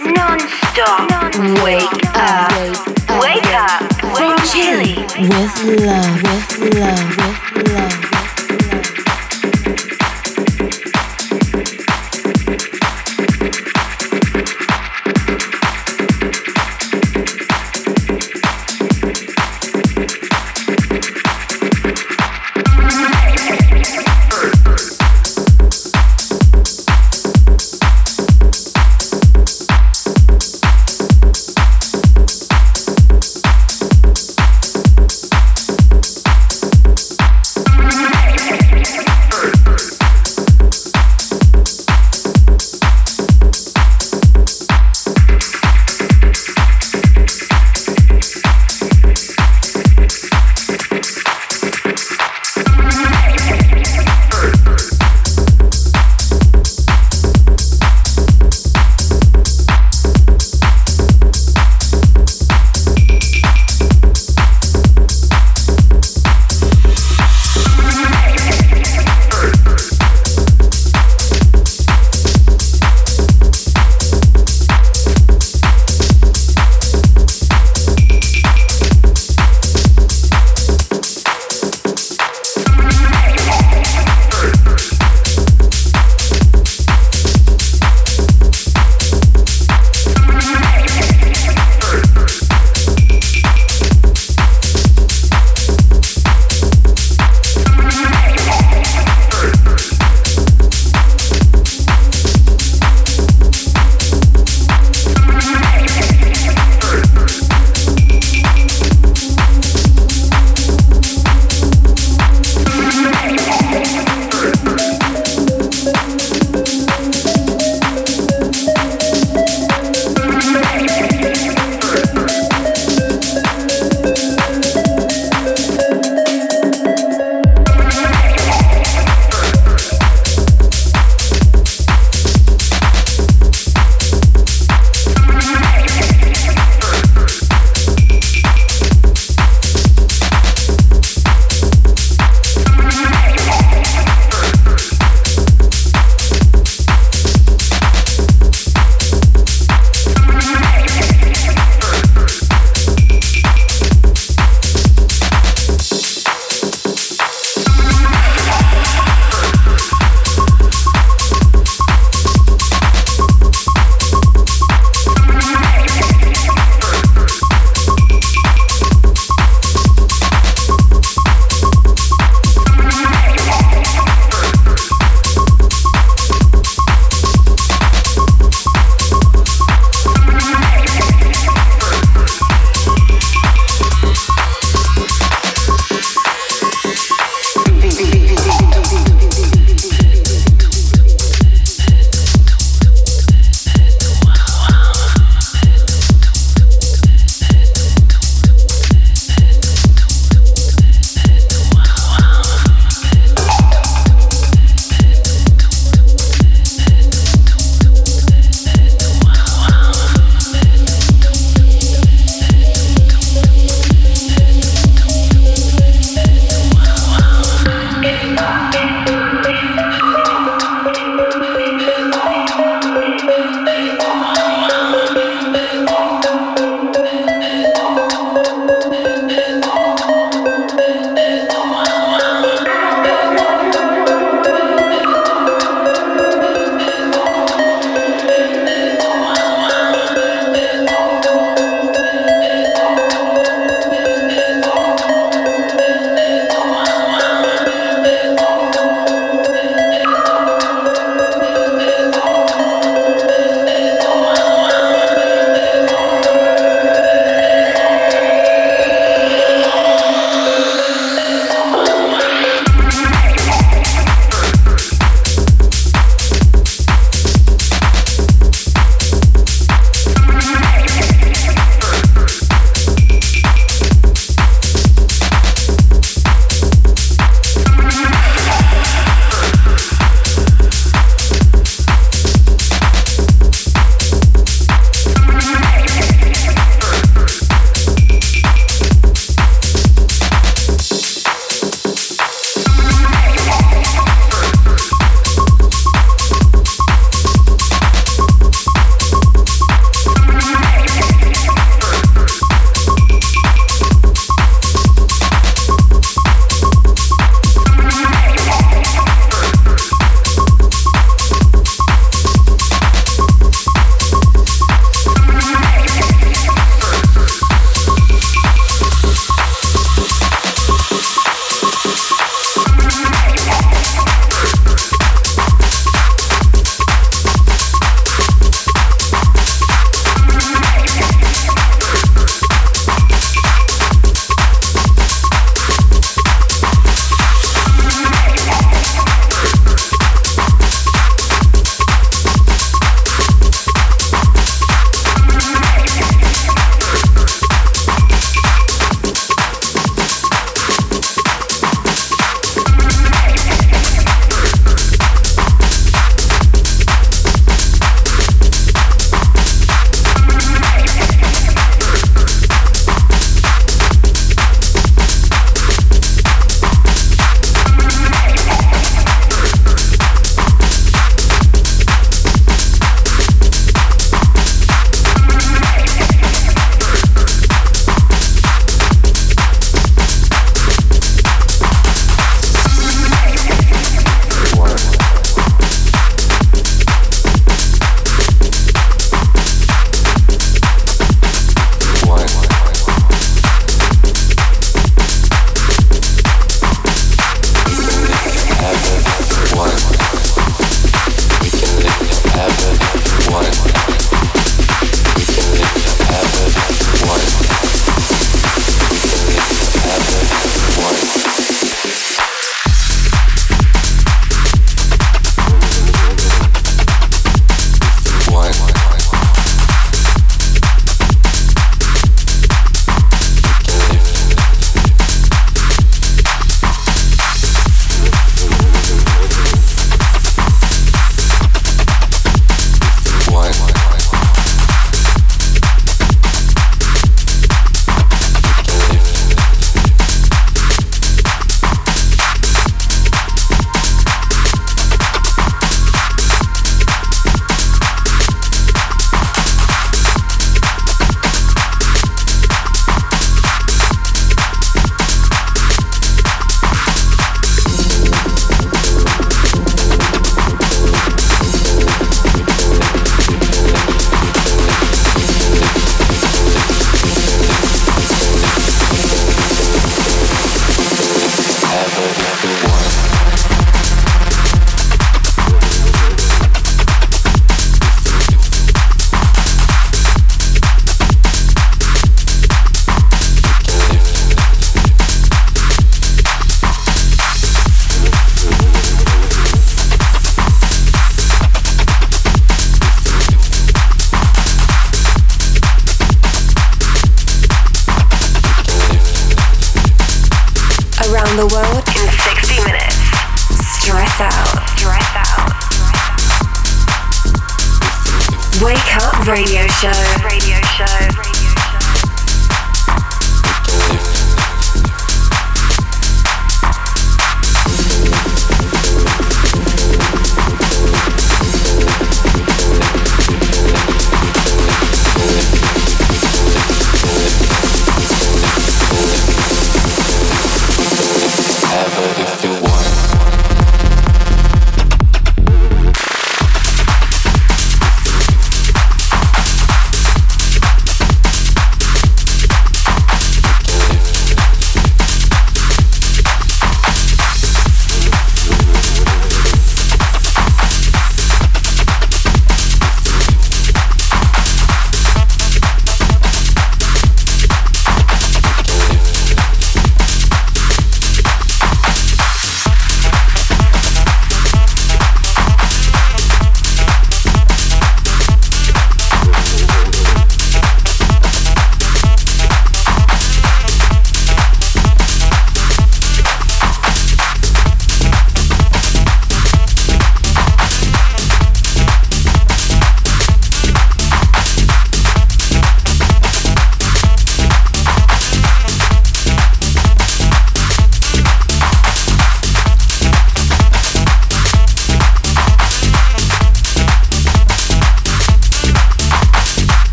Non-stop. Wake up. Wake up. From Wake Chile with love, with love, with love.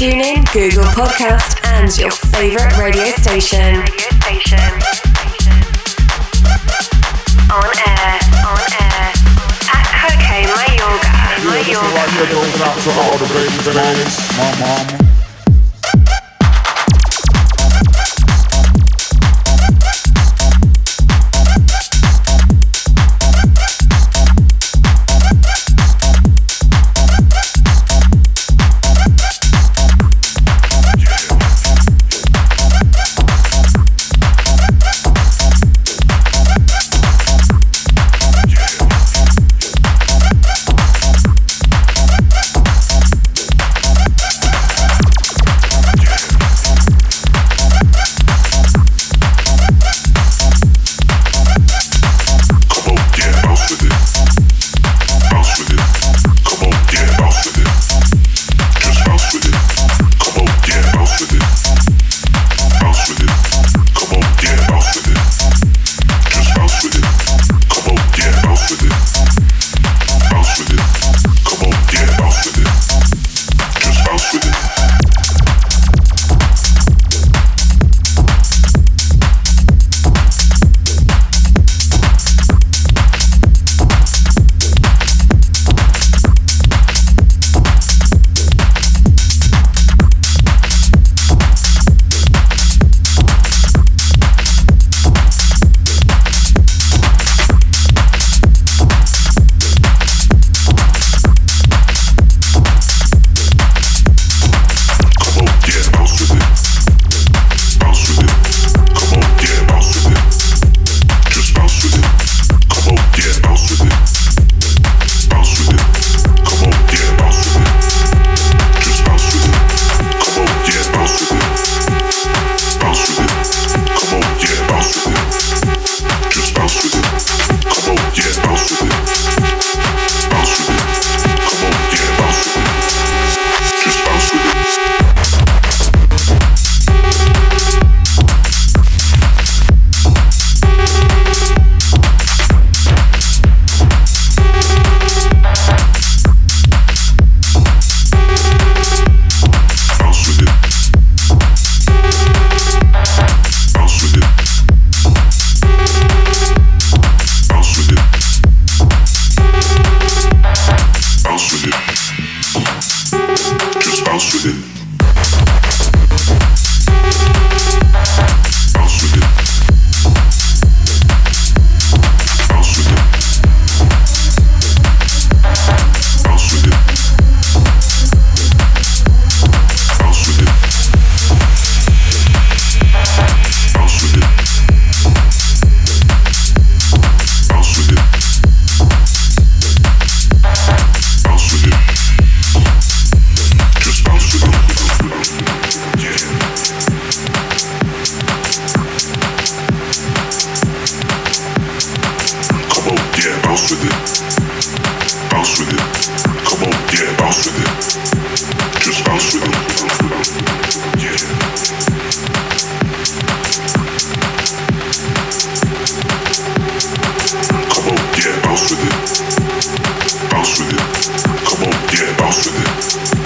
TuneIn, Google Podcast, and your favorite radio station. Radio station. On air, on air. At Coke Mayorga. Mayorga. goes Thank you.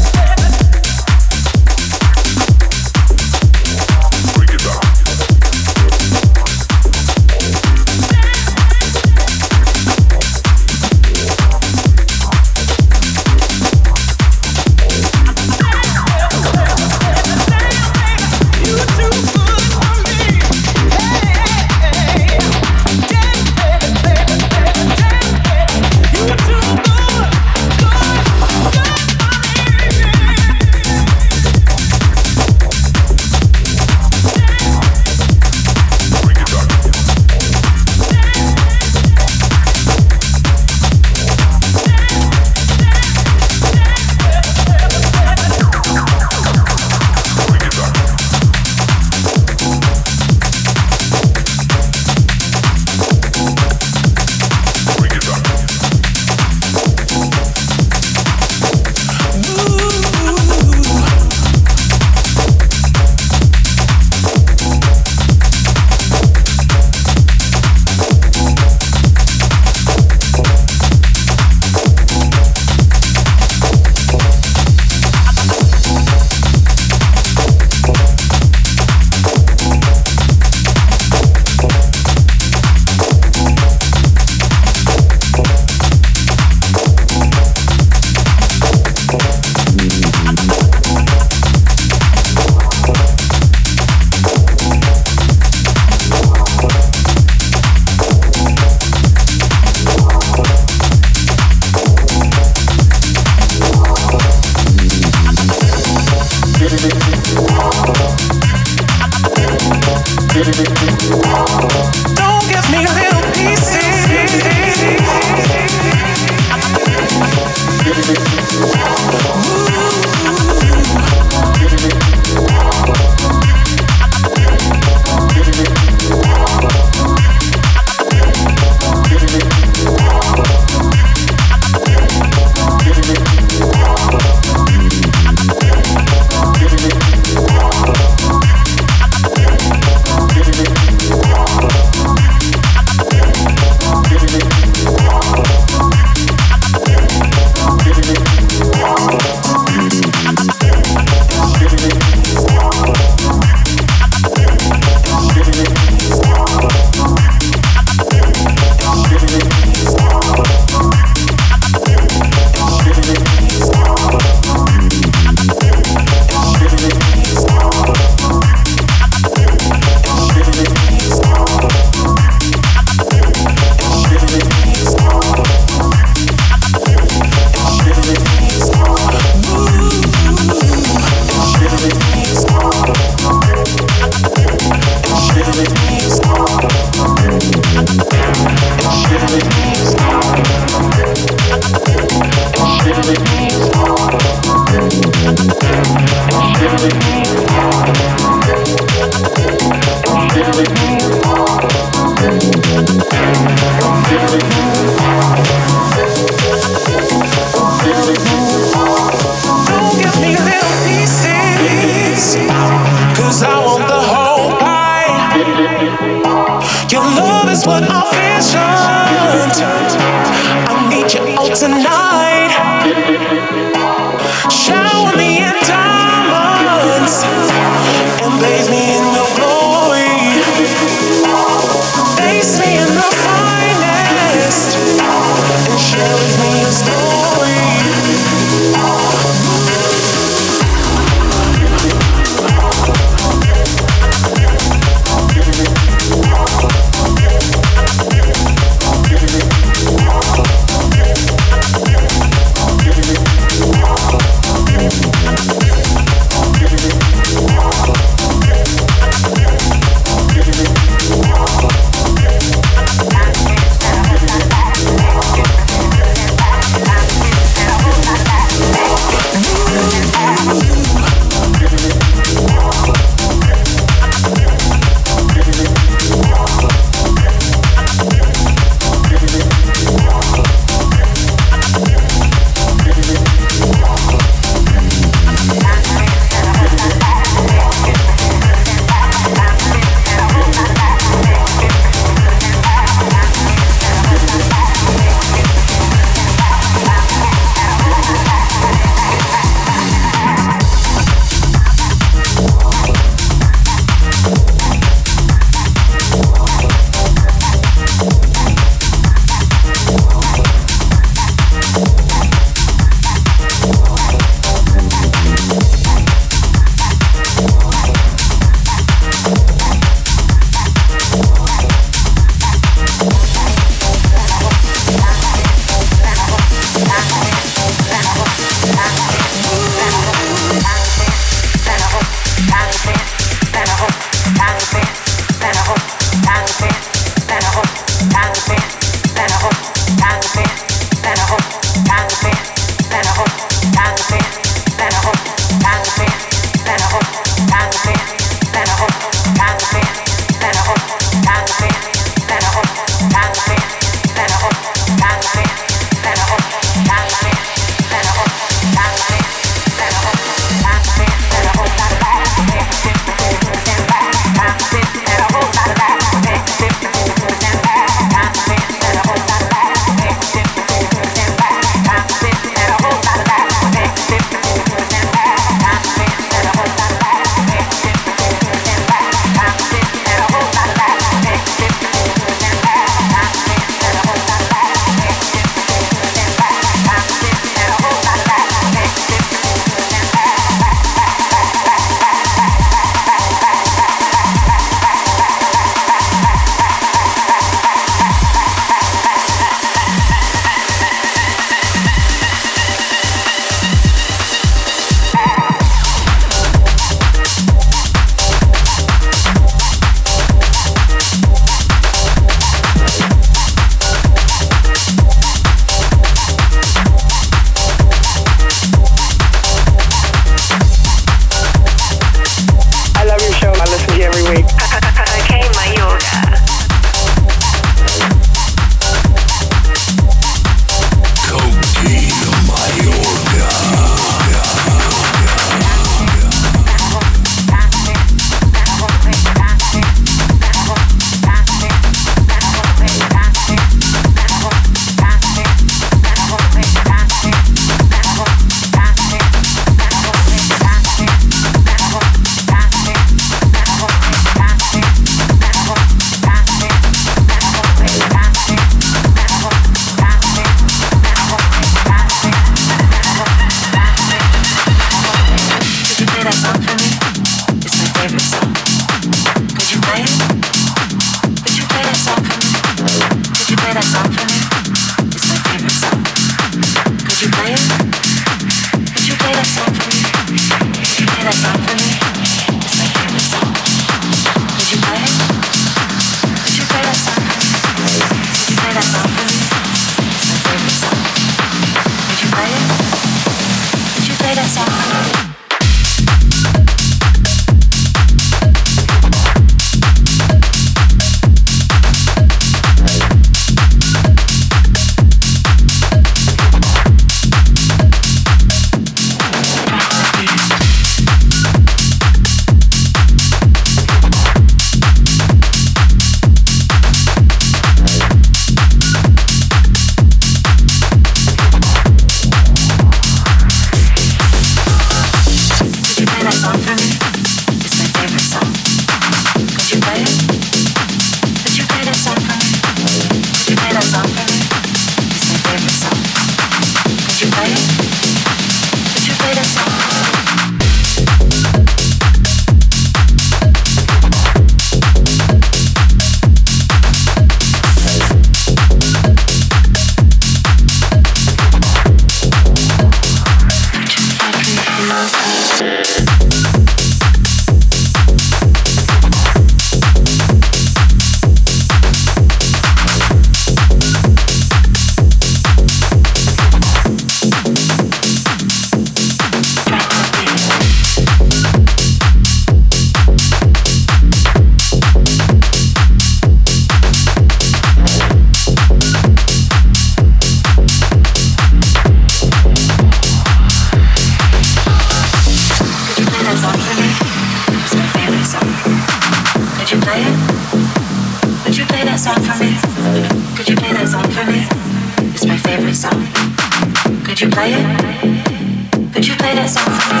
Would you play it? Could you play that song for me?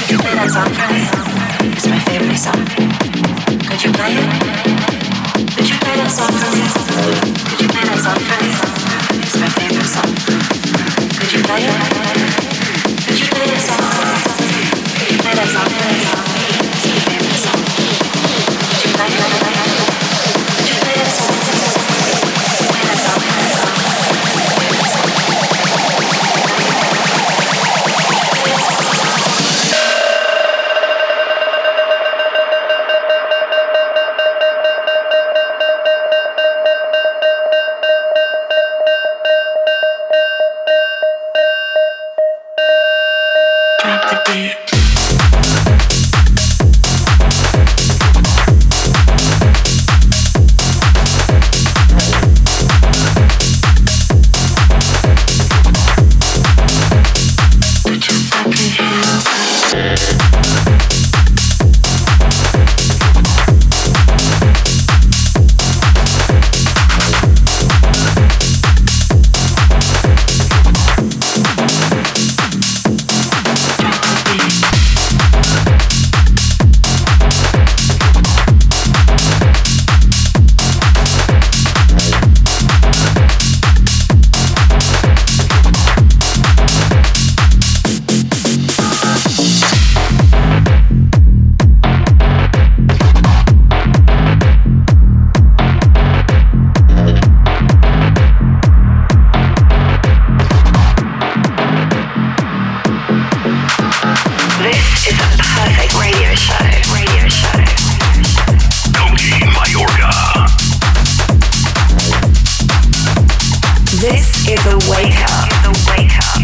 Would you play that song for me? It's my favorite song. Could you play it? Could you play that song for me? Could you play that song for me? It's my favorite song. Could you play it? Could you play that song for me? Could you play that song for me? This is a wake up.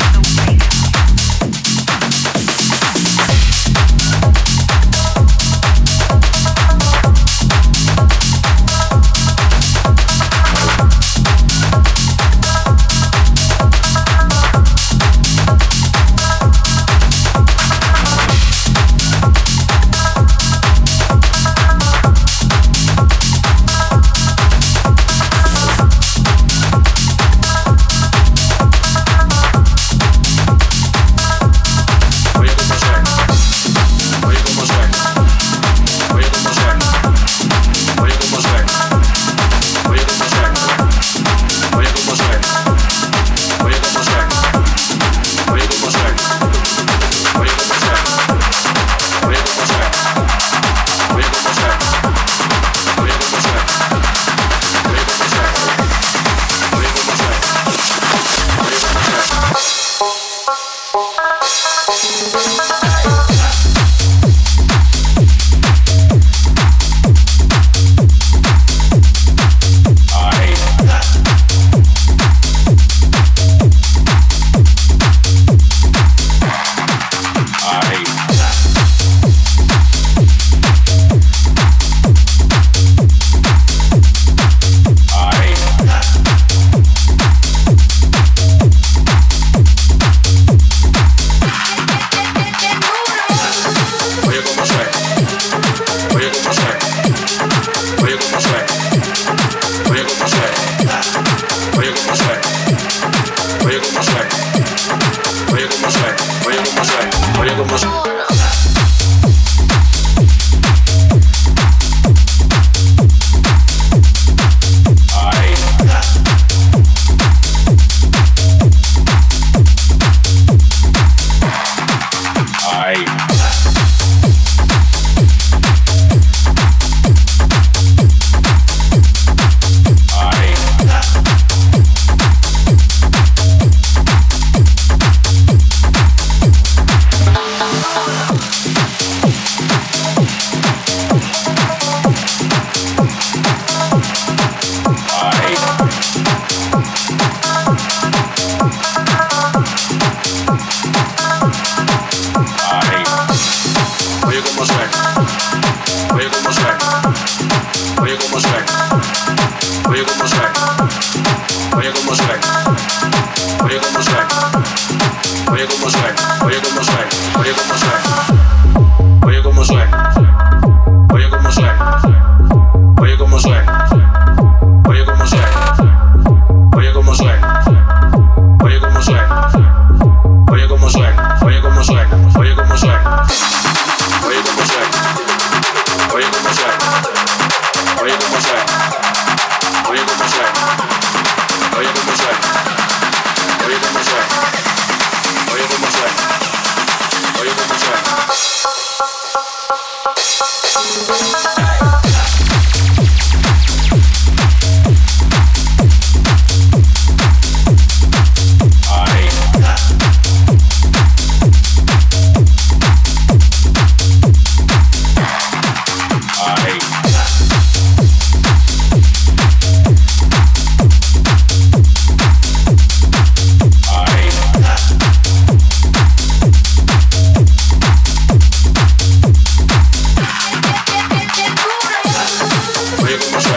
我也这么帅，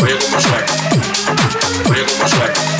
我也这么帅，我也这么帅。